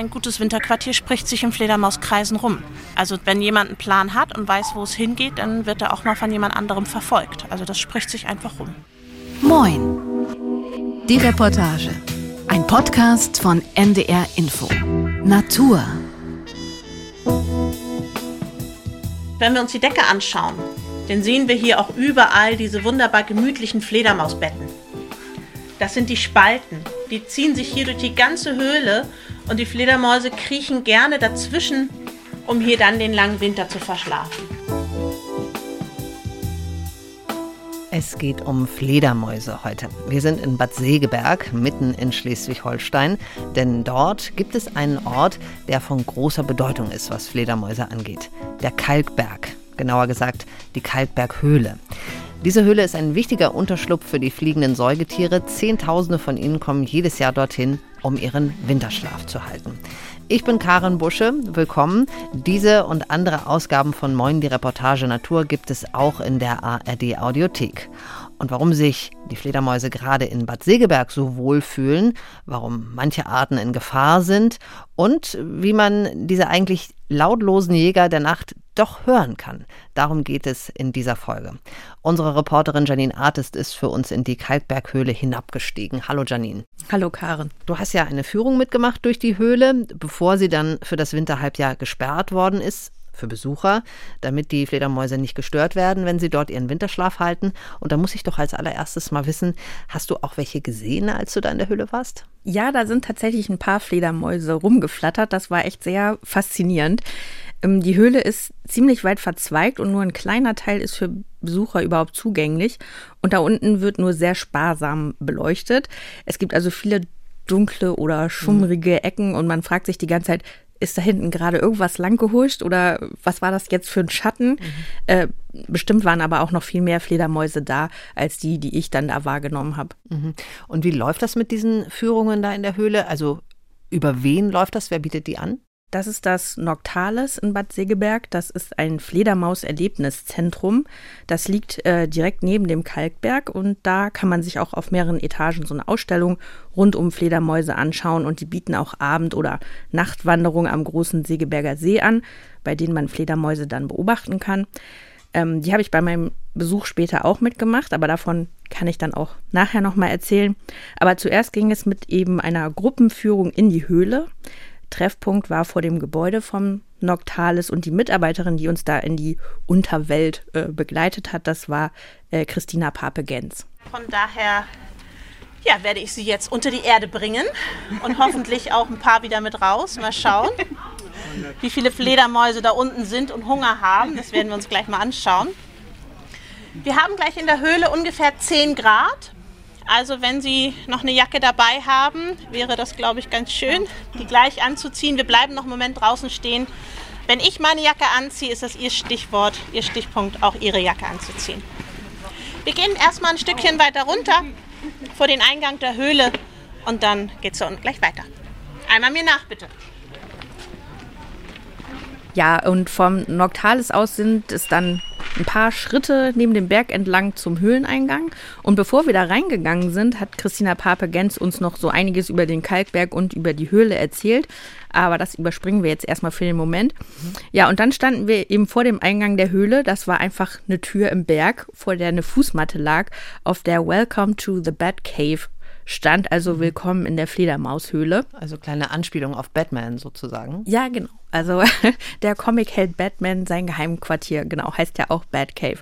ein gutes Winterquartier spricht sich in Fledermauskreisen rum. Also wenn jemand einen Plan hat und weiß, wo es hingeht, dann wird er auch mal von jemand anderem verfolgt. Also das spricht sich einfach rum. Moin. Die Reportage. Ein Podcast von NDR Info. Natur. Wenn wir uns die Decke anschauen, dann sehen wir hier auch überall diese wunderbar gemütlichen Fledermausbetten. Das sind die Spalten. Die ziehen sich hier durch die ganze Höhle und die Fledermäuse kriechen gerne dazwischen, um hier dann den langen Winter zu verschlafen. Es geht um Fledermäuse heute. Wir sind in Bad Segeberg, mitten in Schleswig-Holstein, denn dort gibt es einen Ort, der von großer Bedeutung ist, was Fledermäuse angeht. Der Kalkberg, genauer gesagt die Kalkberghöhle. Diese Höhle ist ein wichtiger Unterschlupf für die fliegenden Säugetiere. Zehntausende von ihnen kommen jedes Jahr dorthin, um ihren Winterschlaf zu halten. Ich bin Karin Busche, willkommen. Diese und andere Ausgaben von Moin die Reportage Natur gibt es auch in der ARD Audiothek. Und warum sich die Fledermäuse gerade in Bad Segeberg so wohlfühlen, warum manche Arten in Gefahr sind und wie man diese eigentlich lautlosen Jäger der Nacht doch hören kann. Darum geht es in dieser Folge. Unsere Reporterin Janine Artist ist für uns in die Kalkberghöhle hinabgestiegen. Hallo Janine. Hallo Karen. Du hast ja eine Führung mitgemacht durch die Höhle, bevor sie dann für das Winterhalbjahr gesperrt worden ist für Besucher, damit die Fledermäuse nicht gestört werden, wenn sie dort ihren Winterschlaf halten. Und da muss ich doch als allererstes mal wissen, hast du auch welche gesehen, als du da in der Höhle warst? Ja, da sind tatsächlich ein paar Fledermäuse rumgeflattert. Das war echt sehr faszinierend. Ähm, die Höhle ist ziemlich weit verzweigt und nur ein kleiner Teil ist für Besucher überhaupt zugänglich. Und da unten wird nur sehr sparsam beleuchtet. Es gibt also viele dunkle oder schummrige Ecken und man fragt sich die ganze Zeit, ist da hinten gerade irgendwas langgehuscht oder was war das jetzt für ein Schatten? Mhm. Äh, bestimmt waren aber auch noch viel mehr Fledermäuse da, als die, die ich dann da wahrgenommen habe. Mhm. Und wie läuft das mit diesen Führungen da in der Höhle? Also über wen läuft das? Wer bietet die an? Das ist das Noctales in Bad Segeberg. Das ist ein Fledermaus-Erlebniszentrum. Das liegt äh, direkt neben dem Kalkberg und da kann man sich auch auf mehreren Etagen so eine Ausstellung rund um Fledermäuse anschauen und die bieten auch Abend- oder Nachtwanderungen am großen Segeberger See an, bei denen man Fledermäuse dann beobachten kann. Ähm, die habe ich bei meinem Besuch später auch mitgemacht, aber davon kann ich dann auch nachher nochmal erzählen. Aber zuerst ging es mit eben einer Gruppenführung in die Höhle. Treffpunkt war vor dem Gebäude vom Noctalis und die Mitarbeiterin, die uns da in die Unterwelt äh, begleitet hat, das war äh, Christina Pape-Gens. Von daher ja, werde ich sie jetzt unter die Erde bringen und hoffentlich auch ein paar wieder mit raus. Mal schauen, wie viele Fledermäuse da unten sind und Hunger haben. Das werden wir uns gleich mal anschauen. Wir haben gleich in der Höhle ungefähr 10 Grad. Also wenn Sie noch eine Jacke dabei haben, wäre das, glaube ich, ganz schön, die gleich anzuziehen. Wir bleiben noch einen Moment draußen stehen. Wenn ich meine Jacke anziehe, ist das Ihr Stichwort, Ihr Stichpunkt, auch Ihre Jacke anzuziehen. Wir gehen erstmal ein Stückchen weiter runter vor den Eingang der Höhle und dann geht es gleich weiter. Einmal mir nach, bitte. Ja, und vom Noctalis aus sind es dann ein paar Schritte neben dem Berg entlang zum Höhleneingang. Und bevor wir da reingegangen sind, hat Christina Pape-Gens uns noch so einiges über den Kalkberg und über die Höhle erzählt. Aber das überspringen wir jetzt erstmal für den Moment. Ja, und dann standen wir eben vor dem Eingang der Höhle. Das war einfach eine Tür im Berg, vor der eine Fußmatte lag, auf der Welcome to the Bat Cave stand also mhm. willkommen in der Fledermaushöhle. Also kleine Anspielung auf Batman sozusagen. Ja, genau. Also der Comic-Held Batman, sein Geheimquartier, genau, heißt ja auch Batcave.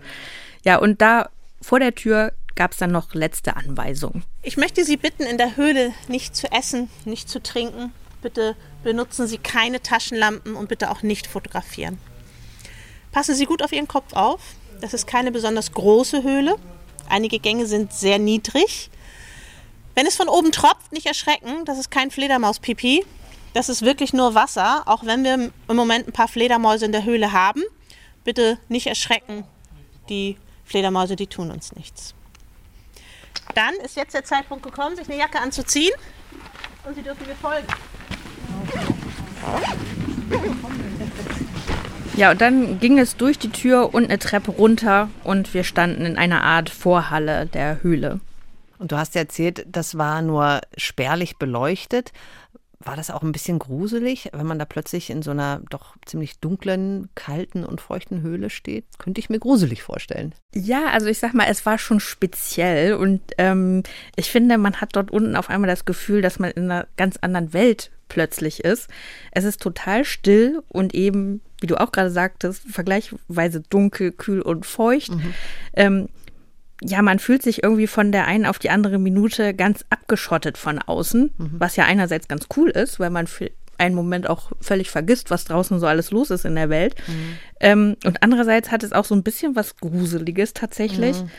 Ja, und da vor der Tür gab es dann noch letzte Anweisungen. Ich möchte Sie bitten, in der Höhle nicht zu essen, nicht zu trinken. Bitte benutzen Sie keine Taschenlampen und bitte auch nicht fotografieren. Passen Sie gut auf Ihren Kopf auf. Das ist keine besonders große Höhle. Einige Gänge sind sehr niedrig. Wenn es von oben tropft, nicht erschrecken, das ist kein Fledermauspipi. Das ist wirklich nur Wasser, auch wenn wir im Moment ein paar Fledermäuse in der Höhle haben. Bitte nicht erschrecken. Die Fledermäuse, die tun uns nichts. Dann ist jetzt der Zeitpunkt gekommen, sich eine Jacke anzuziehen. Und Sie dürfen mir folgen. Ja, und dann ging es durch die Tür und eine Treppe runter und wir standen in einer Art Vorhalle der Höhle. Und du hast ja erzählt, das war nur spärlich beleuchtet. War das auch ein bisschen gruselig, wenn man da plötzlich in so einer doch ziemlich dunklen, kalten und feuchten Höhle steht? Könnte ich mir gruselig vorstellen. Ja, also ich sag mal, es war schon speziell und ähm, ich finde, man hat dort unten auf einmal das Gefühl, dass man in einer ganz anderen Welt plötzlich ist. Es ist total still und eben, wie du auch gerade sagtest, vergleichsweise dunkel, kühl und feucht. Mhm. Ähm, ja, man fühlt sich irgendwie von der einen auf die andere Minute ganz abgeschottet von außen, mhm. was ja einerseits ganz cool ist, weil man für einen Moment auch völlig vergisst, was draußen so alles los ist in der Welt. Mhm. Ähm, und andererseits hat es auch so ein bisschen was Gruseliges tatsächlich. Mhm.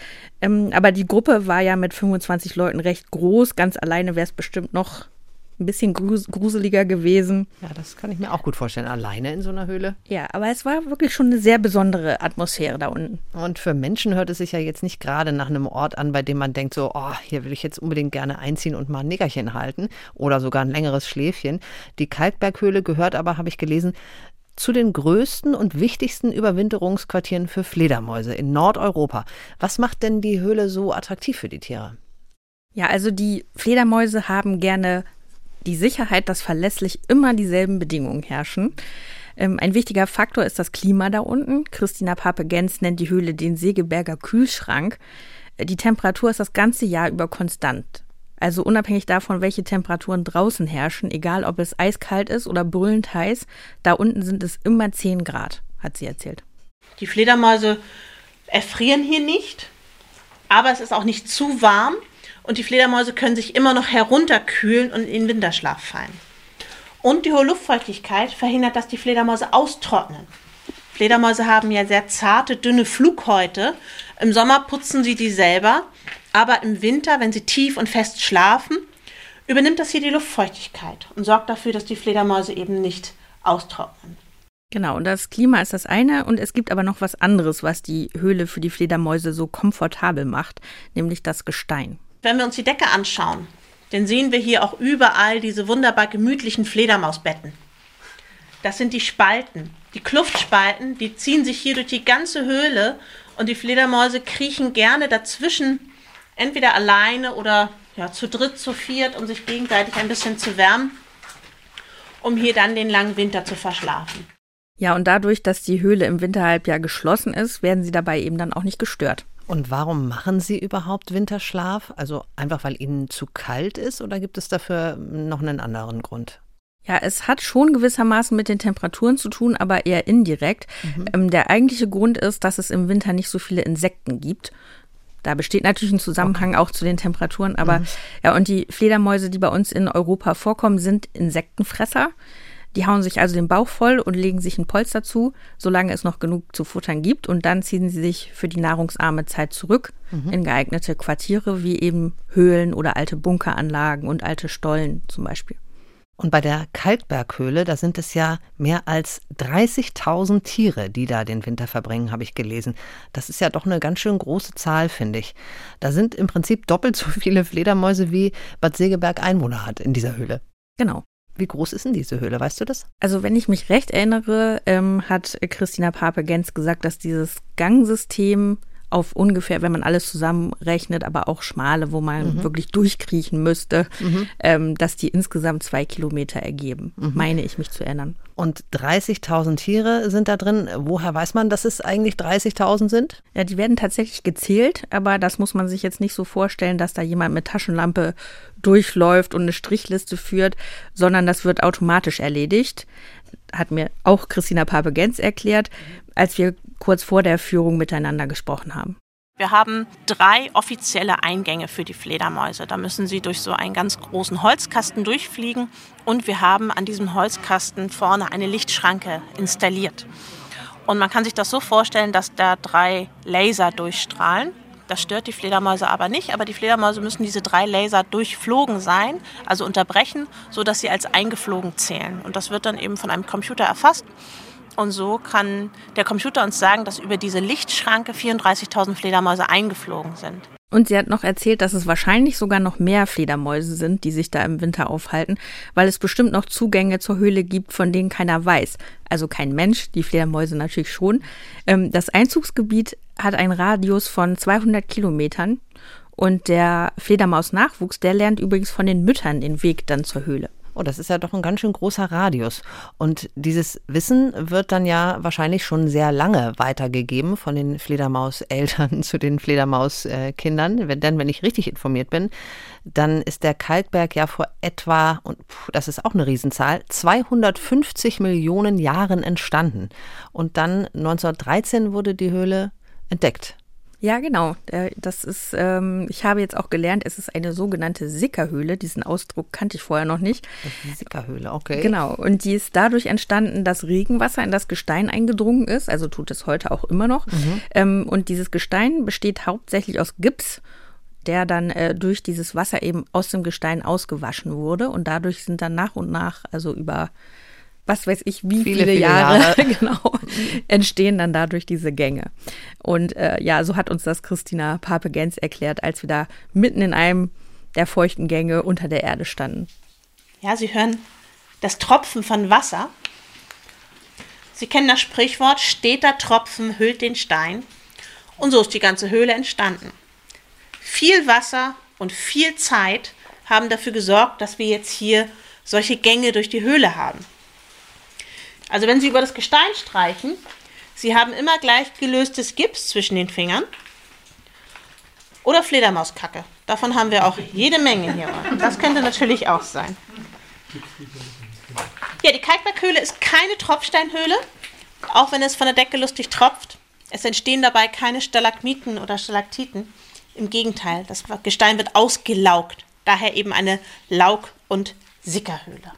Ähm, aber die Gruppe war ja mit 25 Leuten recht groß. Ganz alleine wäre es bestimmt noch ein bisschen gruseliger gewesen. Ja, das kann ich mir auch gut vorstellen. Alleine in so einer Höhle. Ja, aber es war wirklich schon eine sehr besondere Atmosphäre da unten. Und für Menschen hört es sich ja jetzt nicht gerade nach einem Ort an, bei dem man denkt so, oh, hier will ich jetzt unbedingt gerne einziehen und mal ein Nickerchen halten oder sogar ein längeres Schläfchen. Die Kalkberghöhle gehört aber, habe ich gelesen, zu den größten und wichtigsten Überwinterungsquartieren für Fledermäuse in Nordeuropa. Was macht denn die Höhle so attraktiv für die Tiere? Ja, also die Fledermäuse haben gerne die Sicherheit, dass verlässlich immer dieselben Bedingungen herrschen. Ähm, ein wichtiger Faktor ist das Klima da unten. Christina Pape-Gens nennt die Höhle den Segeberger Kühlschrank. Äh, die Temperatur ist das ganze Jahr über konstant. Also unabhängig davon, welche Temperaturen draußen herrschen, egal ob es eiskalt ist oder brüllend heiß, da unten sind es immer 10 Grad, hat sie erzählt. Die Fledermäuse erfrieren hier nicht, aber es ist auch nicht zu warm und die Fledermäuse können sich immer noch herunterkühlen und in Winterschlaf fallen. Und die hohe Luftfeuchtigkeit verhindert, dass die Fledermäuse austrocknen. Fledermäuse haben ja sehr zarte, dünne Flughäute. Im Sommer putzen sie die selber, aber im Winter, wenn sie tief und fest schlafen, übernimmt das hier die Luftfeuchtigkeit und sorgt dafür, dass die Fledermäuse eben nicht austrocknen. Genau, und das Klima ist das eine und es gibt aber noch was anderes, was die Höhle für die Fledermäuse so komfortabel macht, nämlich das Gestein. Wenn wir uns die Decke anschauen, dann sehen wir hier auch überall diese wunderbar gemütlichen Fledermausbetten. Das sind die Spalten. Die Kluftspalten, die ziehen sich hier durch die ganze Höhle und die Fledermäuse kriechen gerne dazwischen, entweder alleine oder ja, zu dritt, zu viert, um sich gegenseitig ein bisschen zu wärmen, um hier dann den langen Winter zu verschlafen. Ja, und dadurch, dass die Höhle im Winterhalbjahr geschlossen ist, werden sie dabei eben dann auch nicht gestört. Und warum machen Sie überhaupt Winterschlaf? Also einfach, weil Ihnen zu kalt ist oder gibt es dafür noch einen anderen Grund? Ja, es hat schon gewissermaßen mit den Temperaturen zu tun, aber eher indirekt. Mhm. Ähm, der eigentliche Grund ist, dass es im Winter nicht so viele Insekten gibt. Da besteht natürlich ein Zusammenhang auch zu den Temperaturen, aber mhm. ja, und die Fledermäuse, die bei uns in Europa vorkommen, sind Insektenfresser. Die hauen sich also den Bauch voll und legen sich ein Polster zu, solange es noch genug zu futtern gibt. Und dann ziehen sie sich für die nahrungsarme Zeit zurück mhm. in geeignete Quartiere, wie eben Höhlen oder alte Bunkeranlagen und alte Stollen zum Beispiel. Und bei der Kalkberghöhle, da sind es ja mehr als 30.000 Tiere, die da den Winter verbringen, habe ich gelesen. Das ist ja doch eine ganz schön große Zahl, finde ich. Da sind im Prinzip doppelt so viele Fledermäuse, wie Bad Segeberg Einwohner hat in dieser Höhle. Genau. Wie groß ist denn diese Höhle, weißt du das? Also wenn ich mich recht erinnere, ähm, hat Christina Pape-Gens gesagt, dass dieses Gangsystem auf ungefähr, wenn man alles zusammenrechnet, aber auch schmale, wo man mhm. wirklich durchkriechen müsste, mhm. ähm, dass die insgesamt zwei Kilometer ergeben, mhm. meine ich mich zu erinnern. Und 30.000 Tiere sind da drin. Woher weiß man, dass es eigentlich 30.000 sind? Ja, die werden tatsächlich gezählt, aber das muss man sich jetzt nicht so vorstellen, dass da jemand mit Taschenlampe durchläuft und eine Strichliste führt, sondern das wird automatisch erledigt hat mir auch Christina Pape-Gens erklärt, als wir kurz vor der Führung miteinander gesprochen haben. Wir haben drei offizielle Eingänge für die Fledermäuse. Da müssen sie durch so einen ganz großen Holzkasten durchfliegen und wir haben an diesem Holzkasten vorne eine Lichtschranke installiert. Und man kann sich das so vorstellen, dass da drei Laser durchstrahlen. Das stört die Fledermäuse aber nicht, aber die Fledermäuse müssen diese drei Laser durchflogen sein, also unterbrechen, sodass sie als eingeflogen zählen. Und das wird dann eben von einem Computer erfasst. Und so kann der Computer uns sagen, dass über diese Lichtschranke 34.000 Fledermäuse eingeflogen sind. Und sie hat noch erzählt, dass es wahrscheinlich sogar noch mehr Fledermäuse sind, die sich da im Winter aufhalten, weil es bestimmt noch Zugänge zur Höhle gibt, von denen keiner weiß. Also kein Mensch, die Fledermäuse natürlich schon. Ähm, das Einzugsgebiet hat einen Radius von 200 Kilometern und der Fledermausnachwuchs, der lernt übrigens von den Müttern den Weg dann zur Höhle. Oh, das ist ja doch ein ganz schön großer Radius. Und dieses Wissen wird dann ja wahrscheinlich schon sehr lange weitergegeben von den Fledermauseltern zu den Fledermauskindern. Denn wenn ich richtig informiert bin, dann ist der Kalkberg ja vor etwa, und das ist auch eine Riesenzahl, 250 Millionen Jahren entstanden. Und dann 1913 wurde die Höhle entdeckt. Ja, genau. Das ist, ähm, ich habe jetzt auch gelernt, es ist eine sogenannte Sickerhöhle. Diesen Ausdruck kannte ich vorher noch nicht. Sickerhöhle, okay. Genau. Und die ist dadurch entstanden, dass Regenwasser in das Gestein eingedrungen ist. Also tut es heute auch immer noch. Mhm. Ähm, und dieses Gestein besteht hauptsächlich aus Gips der dann äh, durch dieses Wasser eben aus dem Gestein ausgewaschen wurde. Und dadurch sind dann nach und nach, also über was weiß ich, wie viele, viele, Jahre, Jahre. genau, entstehen dann dadurch diese Gänge. Und äh, ja, so hat uns das Christina Pape-Gens erklärt, als wir da mitten in einem der feuchten Gänge unter der Erde standen. Ja, Sie hören das Tropfen von Wasser. Sie kennen das Sprichwort, steter Tropfen hüllt den Stein. Und so ist die ganze Höhle entstanden. Viel Wasser und viel Zeit haben dafür gesorgt, dass wir jetzt hier solche Gänge durch die Höhle haben. Also wenn Sie über das Gestein streichen, Sie haben immer gleich gelöstes Gips zwischen den Fingern oder Fledermauskacke. Davon haben wir auch jede Menge hier. Das könnte natürlich auch sein. Ja, die Kalkberghöhle ist keine Tropfsteinhöhle, auch wenn es von der Decke lustig tropft. Es entstehen dabei keine Stalagmiten oder Stalaktiten. Im Gegenteil, das Gestein wird ausgelaugt. Daher eben eine Laug- und Sickerhöhle.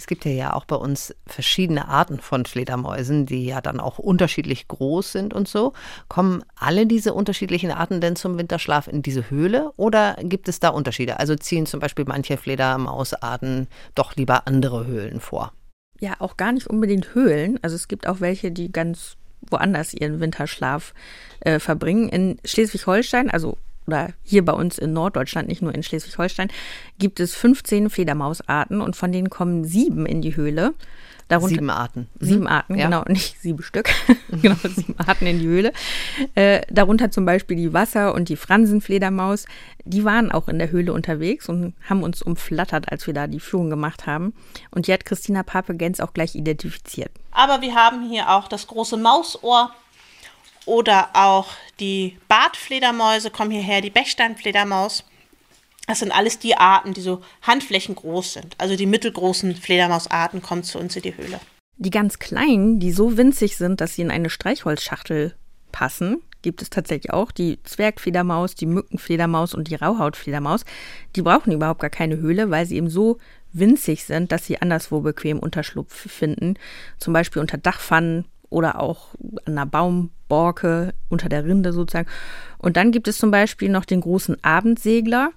Es gibt ja auch bei uns verschiedene Arten von Fledermäusen, die ja dann auch unterschiedlich groß sind und so. Kommen alle diese unterschiedlichen Arten denn zum Winterschlaf in diese Höhle oder gibt es da Unterschiede? Also ziehen zum Beispiel manche Fledermausarten doch lieber andere Höhlen vor? Ja, auch gar nicht unbedingt Höhlen. Also es gibt auch welche, die ganz woanders ihren Winterschlaf äh, verbringen. In Schleswig-Holstein, also oder hier bei uns in Norddeutschland, nicht nur in Schleswig-Holstein, gibt es 15 Fledermausarten und von denen kommen sieben in die Höhle. Darunter, sieben Arten. Mhm. Sieben Arten, ja. genau, nicht sieben Stück, genau, sieben Arten in die Höhle. Äh, darunter zum Beispiel die Wasser- und die Fransenfledermaus. Die waren auch in der Höhle unterwegs und haben uns umflattert, als wir da die Führung gemacht haben. Und die hat Christina Pape-Gens auch gleich identifiziert. Aber wir haben hier auch das große Mausohr oder auch die Bartfledermäuse kommen hierher, die Bechsteinfledermaus. Das sind alles die Arten, die so handflächengroß sind. Also die mittelgroßen Fledermausarten kommen zu uns in die Höhle. Die ganz kleinen, die so winzig sind, dass sie in eine Streichholzschachtel passen, gibt es tatsächlich auch. Die Zwergfledermaus, die Mückenfledermaus und die Rauhautfledermaus, die brauchen überhaupt gar keine Höhle, weil sie eben so winzig sind, dass sie anderswo bequem Unterschlupf finden. Zum Beispiel unter Dachpfannen oder auch an einer Baumborke unter der Rinde sozusagen. Und dann gibt es zum Beispiel noch den großen Abendsegler.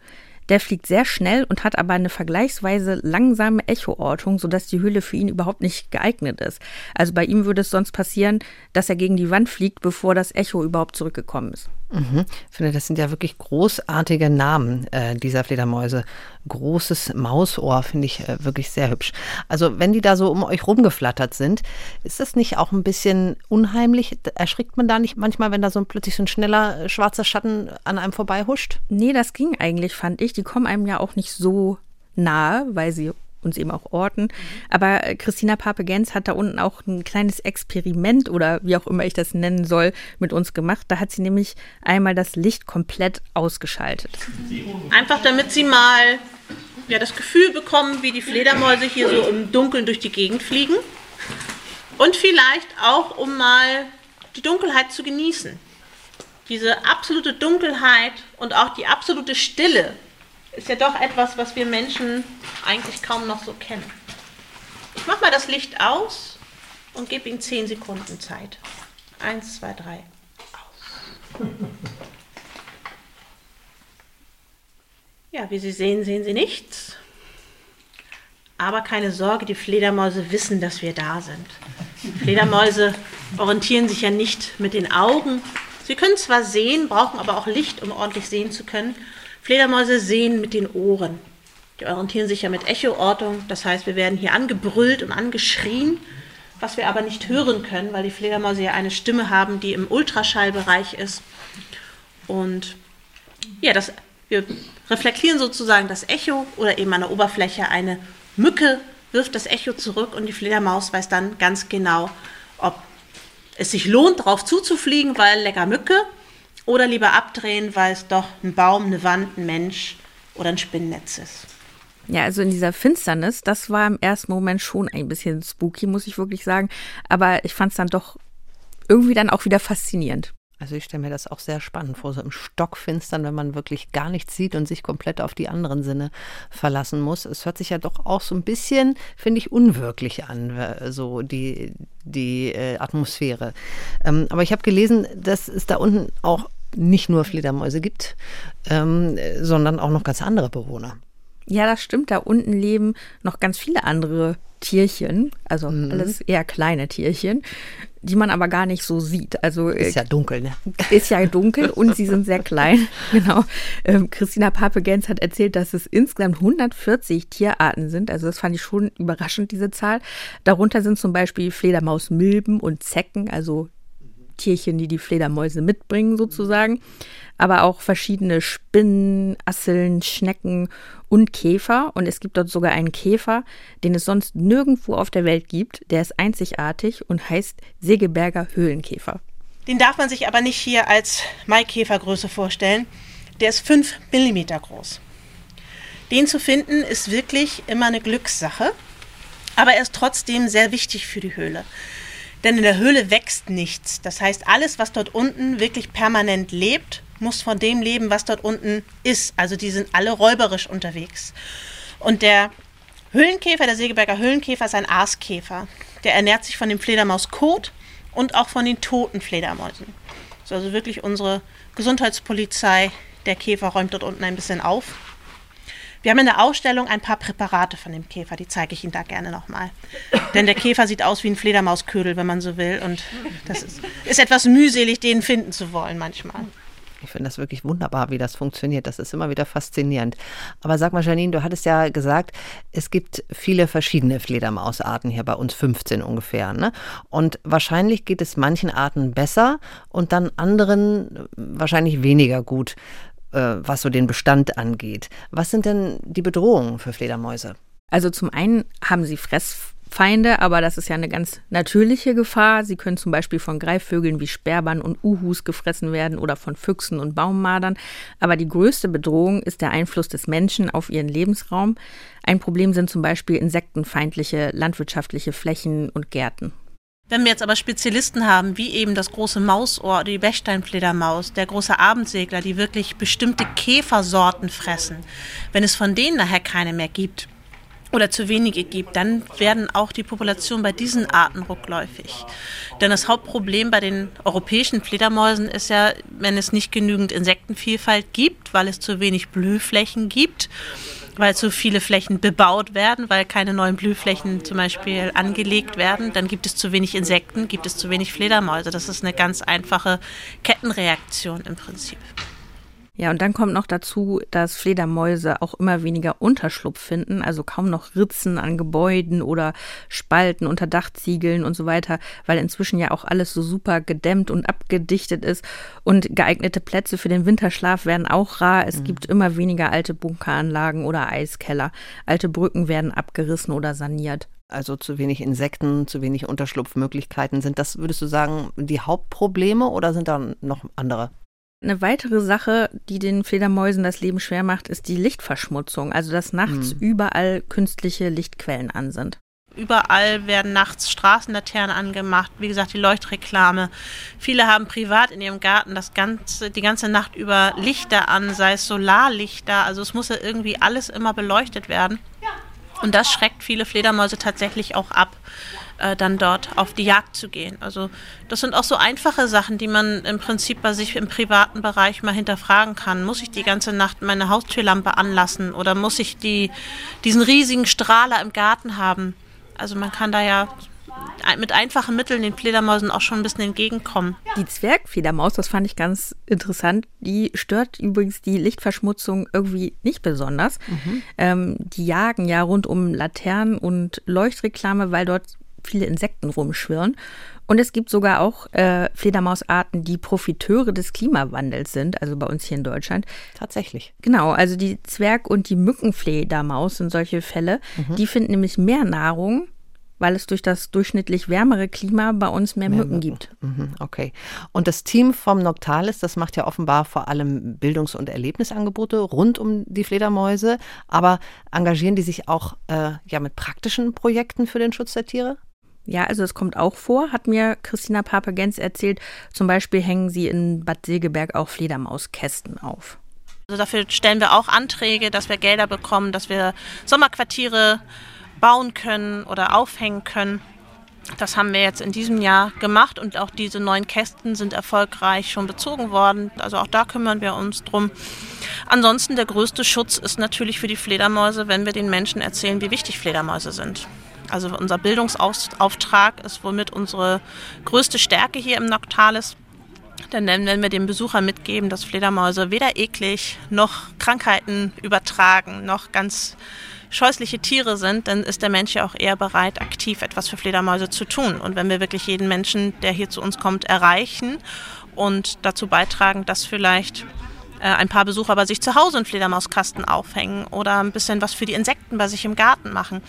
Der fliegt sehr schnell und hat aber eine vergleichsweise langsame Echoortung, sodass die Höhle für ihn überhaupt nicht geeignet ist. Also bei ihm würde es sonst passieren, dass er gegen die Wand fliegt, bevor das Echo überhaupt zurückgekommen ist. Mhm. Ich finde, das sind ja wirklich großartige Namen äh, dieser Fledermäuse. Großes Mausohr finde ich äh, wirklich sehr hübsch. Also wenn die da so um euch rumgeflattert sind, ist das nicht auch ein bisschen unheimlich? Erschrickt man da nicht manchmal, wenn da so plötzlich so ein schneller äh, schwarzer Schatten an einem vorbeihuscht? Nee, das ging eigentlich, fand ich. Die kommen einem ja auch nicht so nahe, weil sie uns eben auch orten. Aber äh, Christina Pape-Gens hat da unten auch ein kleines Experiment oder wie auch immer ich das nennen soll, mit uns gemacht. Da hat sie nämlich einmal das Licht komplett ausgeschaltet. Einfach damit sie mal ja, das Gefühl bekommen, wie die Fledermäuse hier so im Dunkeln durch die Gegend fliegen. Und vielleicht auch, um mal die Dunkelheit zu genießen. Diese absolute Dunkelheit und auch die absolute Stille ist ja doch etwas, was wir Menschen eigentlich kaum noch so kennen. Ich mache mal das Licht aus und gebe Ihnen 10 Sekunden Zeit. Eins, zwei, drei, aus. Ja, wie Sie sehen, sehen Sie nichts. Aber keine Sorge, die Fledermäuse wissen, dass wir da sind. Fledermäuse orientieren sich ja nicht mit den Augen. Sie können zwar sehen, brauchen aber auch Licht, um ordentlich sehen zu können. Fledermäuse sehen mit den Ohren. Die orientieren sich ja mit Echoortung. Das heißt, wir werden hier angebrüllt und angeschrien, was wir aber nicht hören können, weil die Fledermäuse ja eine Stimme haben, die im Ultraschallbereich ist. Und ja, das, wir reflektieren sozusagen das Echo oder eben an der Oberfläche eine Mücke wirft das Echo zurück und die Fledermaus weiß dann ganz genau, ob es sich lohnt, drauf zuzufliegen, weil lecker Mücke, oder lieber abdrehen, weil es doch ein Baum, eine Wand, ein Mensch oder ein Spinnennetz ist. Ja, also in dieser Finsternis, das war im ersten Moment schon ein bisschen spooky, muss ich wirklich sagen. Aber ich fand es dann doch irgendwie dann auch wieder faszinierend. Also ich stelle mir das auch sehr spannend vor, so im Stockfinstern, wenn man wirklich gar nichts sieht und sich komplett auf die anderen Sinne verlassen muss. Es hört sich ja doch auch so ein bisschen, finde ich, unwirklich an, äh, so die, die äh, Atmosphäre. Ähm, aber ich habe gelesen, dass es da unten auch nicht nur Fledermäuse gibt, ähm, sondern auch noch ganz andere Bewohner. Ja, das stimmt. Da unten leben noch ganz viele andere Tierchen, also mhm. alles eher kleine Tierchen, die man aber gar nicht so sieht. Also ist ja dunkel, ne? Ist ja dunkel und sie sind sehr klein. Genau. Ähm, Christina Pape-Gens hat erzählt, dass es insgesamt 140 Tierarten sind. Also das fand ich schon überraschend, diese Zahl. Darunter sind zum Beispiel Fledermausmilben und Zecken, also Tierchen, die die Fledermäuse mitbringen sozusagen aber auch verschiedene Spinnen, Asseln, Schnecken und Käfer. Und es gibt dort sogar einen Käfer, den es sonst nirgendwo auf der Welt gibt. Der ist einzigartig und heißt Segeberger Höhlenkäfer. Den darf man sich aber nicht hier als Maikäfergröße vorstellen. Der ist 5 mm groß. Den zu finden ist wirklich immer eine Glückssache, aber er ist trotzdem sehr wichtig für die Höhle. Denn in der Höhle wächst nichts. Das heißt, alles, was dort unten wirklich permanent lebt, muss von dem leben, was dort unten ist. Also die sind alle räuberisch unterwegs. Und der Höhlenkäfer, der Segeberger Höhlenkäfer, ist ein Aaskäfer. Der ernährt sich von dem Fledermauskot und auch von den toten Fledermäusen. Das ist also wirklich unsere Gesundheitspolizei. Der Käfer räumt dort unten ein bisschen auf. Wir haben in der Ausstellung ein paar Präparate von dem Käfer, die zeige ich Ihnen da gerne nochmal. Denn der Käfer sieht aus wie ein Fledermausködel, wenn man so will. Und das ist, ist etwas mühselig, den finden zu wollen manchmal. Ich finde das wirklich wunderbar, wie das funktioniert. Das ist immer wieder faszinierend. Aber sag mal, Janine, du hattest ja gesagt, es gibt viele verschiedene Fledermausarten hier bei uns, 15 ungefähr. Ne? Und wahrscheinlich geht es manchen Arten besser und dann anderen wahrscheinlich weniger gut, äh, was so den Bestand angeht. Was sind denn die Bedrohungen für Fledermäuse? Also zum einen haben sie Fress Feinde, aber das ist ja eine ganz natürliche Gefahr. Sie können zum Beispiel von Greifvögeln wie Sperrbern und Uhus gefressen werden oder von Füchsen und Baummadern. Aber die größte Bedrohung ist der Einfluss des Menschen auf ihren Lebensraum. Ein Problem sind zum Beispiel insektenfeindliche landwirtschaftliche Flächen und Gärten. Wenn wir jetzt aber Spezialisten haben, wie eben das große Mausohr die Bechsteinfledermaus, der große Abendsegler, die wirklich bestimmte Käfersorten fressen, wenn es von denen nachher keine mehr gibt, oder zu wenige gibt, dann werden auch die Populationen bei diesen Arten rückläufig. Denn das Hauptproblem bei den europäischen Fledermäusen ist ja, wenn es nicht genügend Insektenvielfalt gibt, weil es zu wenig Blühflächen gibt, weil zu viele Flächen bebaut werden, weil keine neuen Blühflächen zum Beispiel angelegt werden, dann gibt es zu wenig Insekten, gibt es zu wenig Fledermäuse. Das ist eine ganz einfache Kettenreaktion im Prinzip. Ja, und dann kommt noch dazu, dass Fledermäuse auch immer weniger Unterschlupf finden, also kaum noch Ritzen an Gebäuden oder Spalten unter Dachziegeln und so weiter, weil inzwischen ja auch alles so super gedämmt und abgedichtet ist und geeignete Plätze für den Winterschlaf werden auch rar. Es mhm. gibt immer weniger alte Bunkeranlagen oder Eiskeller. Alte Brücken werden abgerissen oder saniert. Also zu wenig Insekten, zu wenig Unterschlupfmöglichkeiten. Sind das, würdest du sagen, die Hauptprobleme oder sind da noch andere? Eine weitere Sache, die den Fledermäusen das Leben schwer macht, ist die Lichtverschmutzung. Also dass nachts mhm. überall künstliche Lichtquellen an sind. Überall werden nachts Straßenlaternen angemacht, wie gesagt, die Leuchtreklame. Viele haben privat in ihrem Garten das ganze, die ganze Nacht über Lichter an, sei es Solarlichter. Also es muss ja irgendwie alles immer beleuchtet werden. Und das schreckt viele Fledermäuse tatsächlich auch ab äh, dann dort auf die Jagd zu gehen. Also das sind auch so einfache Sachen, die man im Prinzip bei sich im privaten Bereich mal hinterfragen kann. Muss ich die ganze Nacht meine Haustürlampe anlassen oder muss ich die, diesen riesigen Strahler im Garten haben? Also man kann da ja mit einfachen Mitteln den Fledermäusen auch schon ein bisschen entgegenkommen. Die Zwergfledermaus, das fand ich ganz interessant, die stört übrigens die Lichtverschmutzung irgendwie nicht besonders. Mhm. Ähm, die jagen ja rund um Laternen und Leuchtreklame, weil dort viele Insekten rumschwirren. Und es gibt sogar auch äh, Fledermausarten, die Profiteure des Klimawandels sind, also bei uns hier in Deutschland. Tatsächlich. Genau, also die Zwerg- und die Mückenfledermaus sind solche Fälle. Mhm. Die finden nämlich mehr Nahrung weil es durch das durchschnittlich wärmere Klima bei uns mehr, mehr Mücken, Mücken gibt. Mhm, okay. Und das Team vom Noctalis, das macht ja offenbar vor allem Bildungs- und Erlebnisangebote rund um die Fledermäuse. Aber engagieren die sich auch äh, ja, mit praktischen Projekten für den Schutz der Tiere? Ja, also es kommt auch vor, hat mir Christina Pape-Gens erzählt. Zum Beispiel hängen sie in Bad Segeberg auch Fledermauskästen auf. Also dafür stellen wir auch Anträge, dass wir Gelder bekommen, dass wir Sommerquartiere bauen können oder aufhängen können. Das haben wir jetzt in diesem Jahr gemacht und auch diese neuen Kästen sind erfolgreich schon bezogen worden. Also auch da kümmern wir uns drum. Ansonsten der größte Schutz ist natürlich für die Fledermäuse, wenn wir den Menschen erzählen, wie wichtig Fledermäuse sind. Also unser Bildungsauftrag ist womit unsere größte Stärke hier im Noctalis. Denn wenn wir dem Besucher mitgeben, dass Fledermäuse weder eklig noch Krankheiten übertragen, noch ganz scheußliche Tiere sind, dann ist der Mensch ja auch eher bereit, aktiv etwas für Fledermäuse zu tun. Und wenn wir wirklich jeden Menschen, der hier zu uns kommt, erreichen und dazu beitragen, dass vielleicht äh, ein paar Besucher bei sich zu Hause einen Fledermauskasten aufhängen oder ein bisschen was für die Insekten bei sich im Garten machen,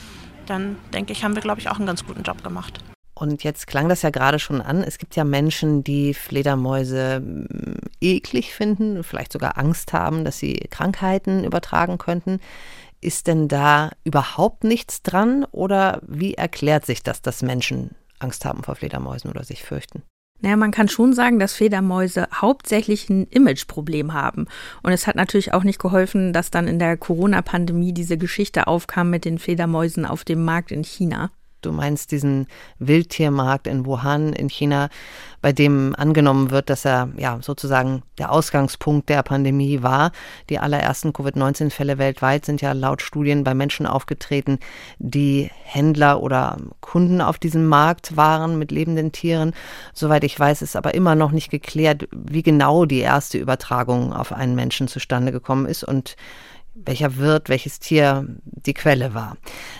dann denke ich, haben wir, glaube ich, auch einen ganz guten Job gemacht. Und jetzt klang das ja gerade schon an. Es gibt ja Menschen, die Fledermäuse mm, eklig finden, vielleicht sogar Angst haben, dass sie Krankheiten übertragen könnten. Ist denn da überhaupt nichts dran oder wie erklärt sich das, dass Menschen Angst haben vor Fledermäusen oder sich fürchten? Naja, man kann schon sagen, dass Fledermäuse hauptsächlich ein Imageproblem haben. Und es hat natürlich auch nicht geholfen, dass dann in der Corona-Pandemie diese Geschichte aufkam mit den Fledermäusen auf dem Markt in China. Du meinst diesen Wildtiermarkt in Wuhan in China, bei dem angenommen wird, dass er ja sozusagen der Ausgangspunkt der Pandemie war. Die allerersten Covid-19-Fälle weltweit sind ja laut Studien bei Menschen aufgetreten, die Händler oder Kunden auf diesem Markt waren mit lebenden Tieren. Soweit ich weiß, ist aber immer noch nicht geklärt, wie genau die erste Übertragung auf einen Menschen zustande gekommen ist und welcher Wirt, welches Tier die Quelle war.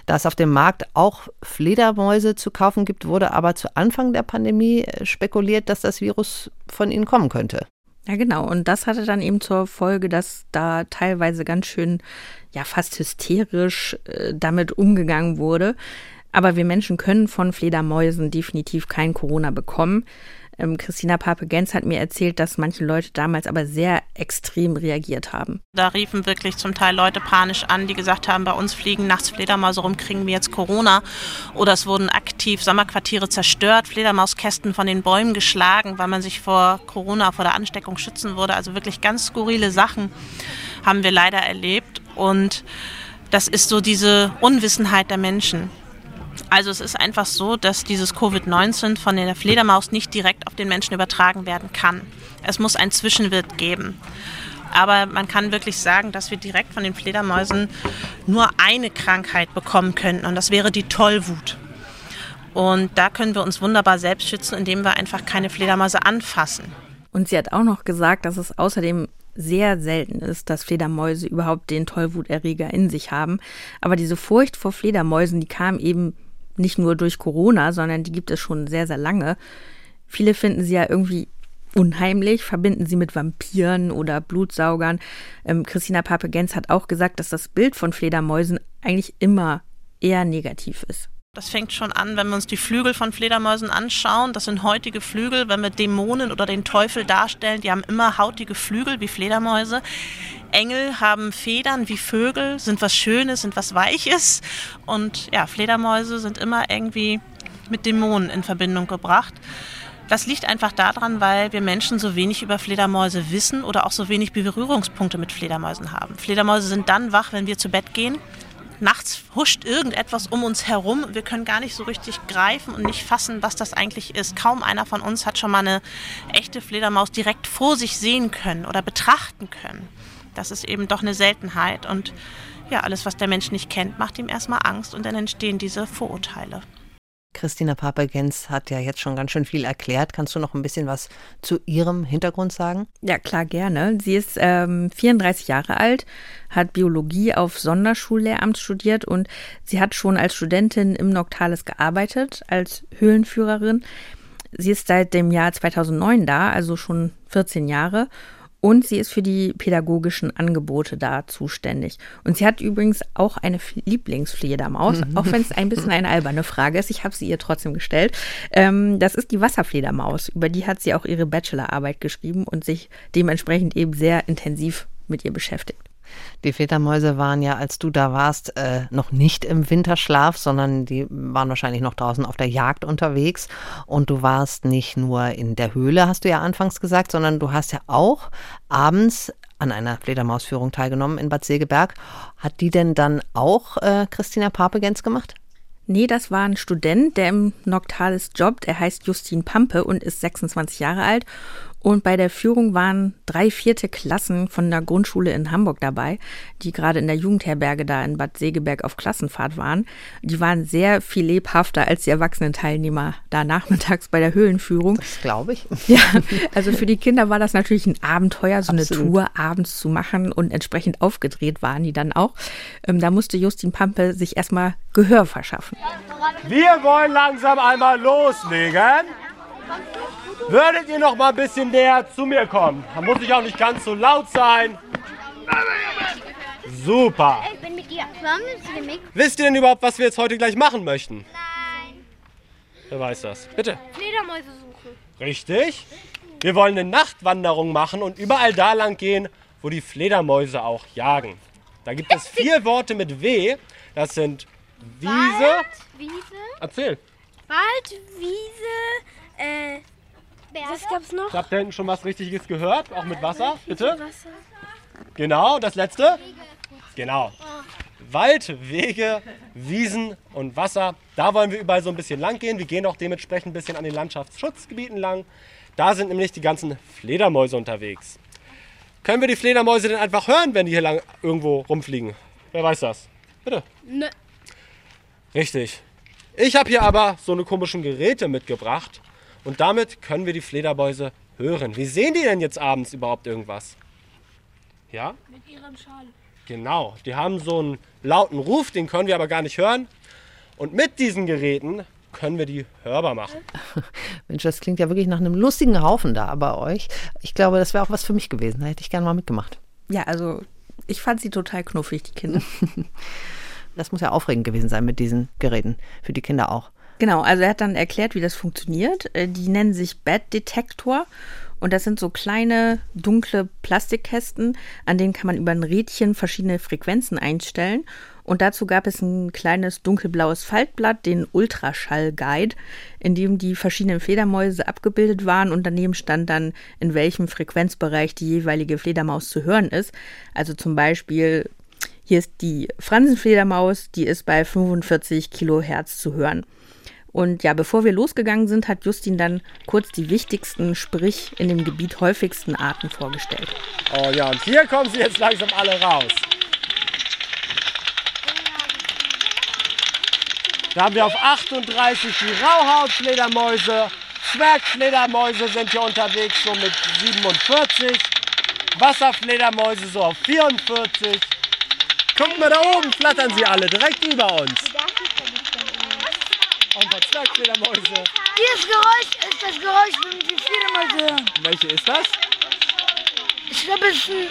Da es auf dem Markt auch Fledermäuse zu kaufen gibt, wurde aber zu Anfang der Pandemie äh, spekuliert, dass das Virus von ihnen kommen könnte. Ja, genau. Und das hatte dann eben zur Folge, dass da teilweise ganz schön, ja, fast hysterisch äh, damit umgegangen wurde. Aber wir Menschen können von Fledermäusen definitiv kein Corona bekommen. Ähm, Christina Pape-Gens hat mir erzählt, dass manche Leute damals aber sehr extrem reagiert haben. Da riefen wirklich zum Teil Leute panisch an, die gesagt haben, bei uns fliegen nachts Fledermäuse rum, kriegen wir jetzt Corona. Oder es wurden aktiv Sommerquartiere zerstört, Fledermauskästen von den Bäumen geschlagen, weil man sich vor Corona, vor der Ansteckung schützen würde. Also wirklich ganz skurrile Sachen haben wir leider erlebt. Und das ist so diese Unwissenheit der Menschen. Also es ist einfach so, dass dieses Covid-19 von der Fledermaus nicht direkt auf den Menschen übertragen werden kann. Es muss ein Zwischenwirt geben. Aber man kann wirklich sagen, dass wir direkt von den Fledermäusen nur eine Krankheit bekommen könnten und das wäre die Tollwut. Und da können wir uns wunderbar selbst schützen, indem wir einfach keine Fledermäuse anfassen. Und sie hat auch noch gesagt, dass es außerdem sehr selten ist, dass Fledermäuse überhaupt den Tollwuterreger in sich haben. Aber diese Furcht vor Fledermäusen, die kam eben nicht nur durch Corona, sondern die gibt es schon sehr, sehr lange. Viele finden sie ja irgendwie unheimlich, verbinden sie mit Vampiren oder Blutsaugern. Ähm, Christina Pape-Gens hat auch gesagt, dass das Bild von Fledermäusen eigentlich immer eher negativ ist. Das fängt schon an, wenn wir uns die Flügel von Fledermäusen anschauen. Das sind heutige Flügel. Wenn wir Dämonen oder den Teufel darstellen, die haben immer hautige Flügel wie Fledermäuse. Engel haben Federn wie Vögel, sind was Schönes, sind was Weiches. Und ja, Fledermäuse sind immer irgendwie mit Dämonen in Verbindung gebracht. Das liegt einfach daran, weil wir Menschen so wenig über Fledermäuse wissen oder auch so wenig Berührungspunkte mit Fledermäusen haben. Fledermäuse sind dann wach, wenn wir zu Bett gehen nachts huscht irgendetwas um uns herum. Wir können gar nicht so richtig greifen und nicht fassen, was das eigentlich ist. Kaum einer von uns hat schon mal eine echte Fledermaus direkt vor sich sehen können oder betrachten können. Das ist eben doch eine Seltenheit. Und ja, alles, was der Mensch nicht kennt, macht ihm erstmal Angst und dann entstehen diese Vorurteile. Christina Papegens hat ja jetzt schon ganz schön viel erklärt. Kannst du noch ein bisschen was zu ihrem Hintergrund sagen? Ja, klar, gerne. Sie ist ähm, 34 Jahre alt, hat Biologie auf Sonderschullehramt studiert und sie hat schon als Studentin im Noctales gearbeitet, als Höhlenführerin. Sie ist seit dem Jahr 2009 da, also schon 14 Jahre und sie ist für die pädagogischen Angebote da zuständig. Und sie hat übrigens auch eine Lieblingsfledermaus, mhm. auch wenn es ein bisschen eine alberne Frage ist. Ich habe sie ihr trotzdem gestellt. Ähm, das ist die Wasserfledermaus. Über die hat sie auch ihre Bachelorarbeit geschrieben und sich dementsprechend eben sehr intensiv mit ihr beschäftigt. Die Fledermäuse waren ja, als du da warst, äh, noch nicht im Winterschlaf, sondern die waren wahrscheinlich noch draußen auf der Jagd unterwegs. Und du warst nicht nur in der Höhle, hast du ja anfangs gesagt, sondern du hast ja auch abends an einer Fledermausführung teilgenommen in Bad Segeberg. Hat die denn dann auch äh, Christina Papegens gemacht? Nee, das war ein Student, der im Noctalis jobbt. Er heißt Justin Pampe und ist 26 Jahre alt. Und bei der Führung waren drei vierte Klassen von der Grundschule in Hamburg dabei, die gerade in der Jugendherberge da in Bad Segeberg auf Klassenfahrt waren. Die waren sehr viel lebhafter als die erwachsenen Teilnehmer da nachmittags bei der Höhlenführung. Das glaube ich. Ja, also für die Kinder war das natürlich ein Abenteuer, so Absolut. eine Tour abends zu machen und entsprechend aufgedreht waren die dann auch. Ähm, da musste Justin Pampe sich erstmal Gehör verschaffen. Wir wollen langsam einmal loslegen. Würdet ihr noch mal ein bisschen näher zu mir kommen? Da muss ich auch nicht ganz so laut sein. Super. Ich bin mit dir. Wisst ihr denn überhaupt, was wir jetzt heute gleich machen möchten? Nein. Wer weiß das? Bitte. Fledermäuse suchen. Richtig. Wir wollen eine Nachtwanderung machen und überall da lang gehen, wo die Fledermäuse auch jagen. Da gibt es vier Worte mit W. Das sind Wiese. Wald, Wiese. Erzähl. Wald, Wiese, äh, Berge. Was gab's noch? Habt ihr hinten schon was Richtiges gehört? Auch mit Wasser, bitte? Wasser. Genau, das letzte? Genau. Wald, Wege, Wiesen und Wasser. Da wollen wir überall so ein bisschen lang gehen. Wir gehen auch dementsprechend ein bisschen an den Landschaftsschutzgebieten lang. Da sind nämlich die ganzen Fledermäuse unterwegs. Können wir die Fledermäuse denn einfach hören, wenn die hier lang irgendwo rumfliegen? Wer weiß das? Bitte. Nö. Richtig. Ich habe hier aber so eine komischen Geräte mitgebracht. Und damit können wir die Fledermäuse hören. Wie sehen die denn jetzt abends überhaupt irgendwas? Ja? Mit ihrem Schall. Genau, die haben so einen lauten Ruf, den können wir aber gar nicht hören. Und mit diesen Geräten können wir die hörbar machen. Mensch, das klingt ja wirklich nach einem lustigen Haufen da bei euch. Ich glaube, das wäre auch was für mich gewesen. Da hätte ich gerne mal mitgemacht. Ja, also ich fand sie total knuffig, die Kinder. Das muss ja aufregend gewesen sein mit diesen Geräten. Für die Kinder auch. Genau, also er hat dann erklärt, wie das funktioniert. Äh, die nennen sich Bad Detektor und das sind so kleine dunkle Plastikkästen, an denen kann man über ein Rädchen verschiedene Frequenzen einstellen. Und dazu gab es ein kleines dunkelblaues Faltblatt, den Ultraschall-Guide, in dem die verschiedenen Fledermäuse abgebildet waren und daneben stand dann, in welchem Frequenzbereich die jeweilige Fledermaus zu hören ist. Also zum Beispiel, hier ist die Fransenfledermaus, die ist bei 45 Kilohertz zu hören. Und ja, bevor wir losgegangen sind, hat Justin dann kurz die wichtigsten, sprich in dem Gebiet häufigsten Arten vorgestellt. Oh ja, und hier kommen sie jetzt langsam alle raus. Da haben wir auf 38 die Rauhautfledermäuse. Zwergfledermäuse sind hier unterwegs so mit 47. Wasserfledermäuse so auf 44. Guck mal da oben, flattern sie alle direkt über uns. Ein Zwergfledermäuse. Dieses Geräusch ist das Geräusch, wenn die Fledermäuse hören. Welche ist das? Ich glaube, es ist ein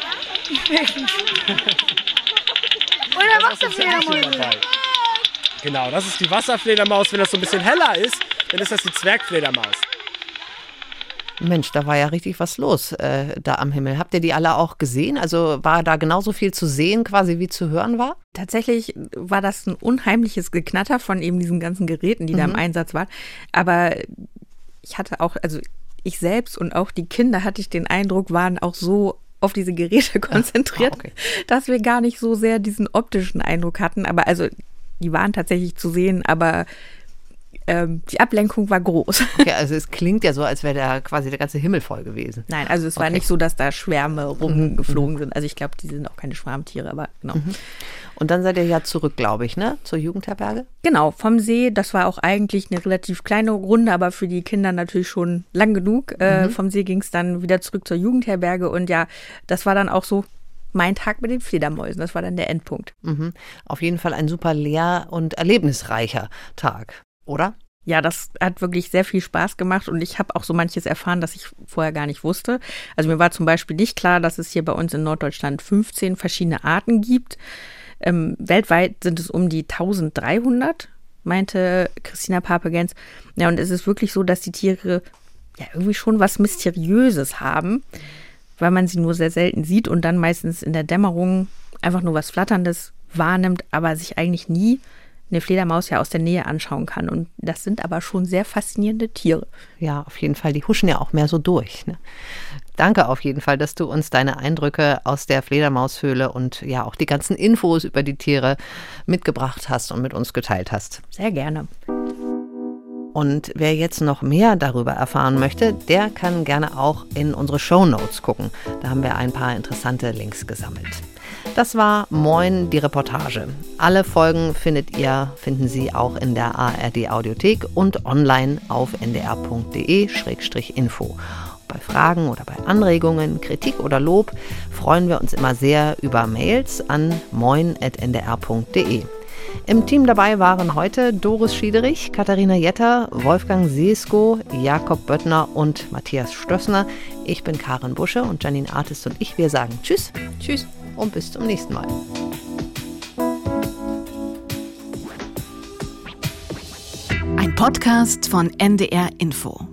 Oder Wasserfledermäuse. Genau, das ist die Wasserfledermaus. Wenn das so ein bisschen heller ist, dann ist das die Zwergfledermaus. Mensch, da war ja richtig was los äh, da am Himmel. Habt ihr die alle auch gesehen? Also war da genauso viel zu sehen quasi wie zu hören war? Tatsächlich war das ein unheimliches Geknatter von eben diesen ganzen Geräten, die mhm. da im mhm. Einsatz waren. Aber ich hatte auch, also ich selbst und auch die Kinder hatte ich den Eindruck, waren auch so auf diese Geräte konzentriert, ah, okay. dass wir gar nicht so sehr diesen optischen Eindruck hatten. Aber also die waren tatsächlich zu sehen, aber ähm, die Ablenkung war groß. Okay, also es klingt ja so, als wäre da quasi der ganze Himmel voll gewesen. Nein, also es war Okay. nicht so, dass da Schwärme rumgeflogen sind. Also ich glaube, die sind auch keine Schwarmtiere, aber genau. Und dann seid ihr ja zurück, glaube ich, ne? Zur Jugendherberge? Genau, vom See, das war auch eigentlich eine relativ kleine Runde, aber für die Kinder natürlich schon lang genug. Äh, vom See ging es dann wieder zurück zur Jugendherberge und ja, das war dann auch so mein Tag mit den Fledermäusen. Das war dann der Endpunkt. Mhm. Auf jeden Fall ein super leer- und erlebnisreicher Tag, oder? Ja, das hat wirklich sehr viel Spaß gemacht und ich habe auch so manches erfahren, das ich vorher gar nicht wusste. Also mir war zum Beispiel nicht klar, dass es hier bei uns in Norddeutschland 15 verschiedene Arten gibt. Ähm, weltweit sind es um die 1300, meinte Christina Papegens. Ja, und es ist wirklich so, dass die Tiere ja irgendwie schon was Mysteriöses haben, weil man sie nur sehr selten sieht und dann meistens in der Dämmerung einfach nur was Flatterndes wahrnimmt, aber sich eigentlich nie eine Fledermaus ja aus der Nähe anschauen kann. Und das sind aber schon sehr faszinierende Tiere. Ja, auf jeden Fall. Die huschen ja auch mehr so durch. Ne? Danke auf jeden Fall, dass du uns deine Eindrücke aus der Fledermaushöhle und ja auch die ganzen Infos über die Tiere mitgebracht hast und mit uns geteilt hast. Sehr gerne. Und wer jetzt noch mehr darüber erfahren möchte, der kann gerne auch in unsere Show Notes gucken. Da haben wir ein paar interessante Links gesammelt. Das war Moin die Reportage. Alle Folgen findet ihr, finden Sie auch in der ARD Audiothek und online auf ndr.de-info. Bei Fragen oder bei Anregungen, Kritik oder Lob freuen wir uns immer sehr über Mails an moin.ndr.de. Im Team dabei waren heute Doris Schiederich, Katharina Jetter, Wolfgang Seesko, Jakob Böttner und Matthias Stössner. Ich bin Karin Busche und Janine Artist und ich, wir sagen Tschüss, Tschüss und bis zum nächsten Mal. Ein Podcast von NDR Info.